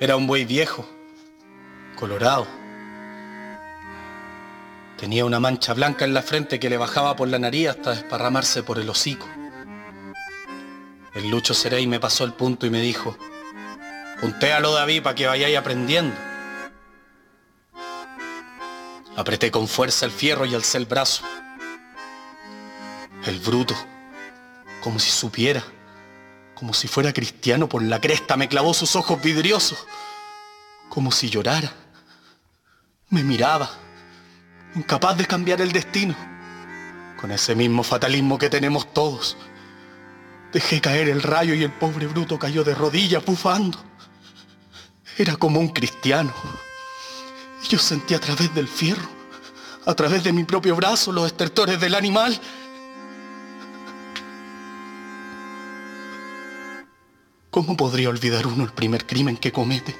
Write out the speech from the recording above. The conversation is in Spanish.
Era un buey viejo, colorado. Tenía una mancha blanca en la frente que le bajaba por la nariz hasta desparramarse por el hocico. El Lucho Serey me pasó el punto y me dijo, puntéalo David para que vayáis aprendiendo. Apreté con fuerza el fierro y alcé el brazo. El bruto, como si supiera, como si fuera cristiano por la cresta, me clavó sus ojos vidriosos, como si llorara. Me miraba, incapaz de cambiar el destino, con ese mismo fatalismo que tenemos todos. Dejé caer el rayo y el pobre bruto cayó de rodillas bufando. Era como un cristiano. Yo sentí a través del fierro, a través de mi propio brazo, los estertores del animal. ¿Cómo podría olvidar uno el primer crimen que comete?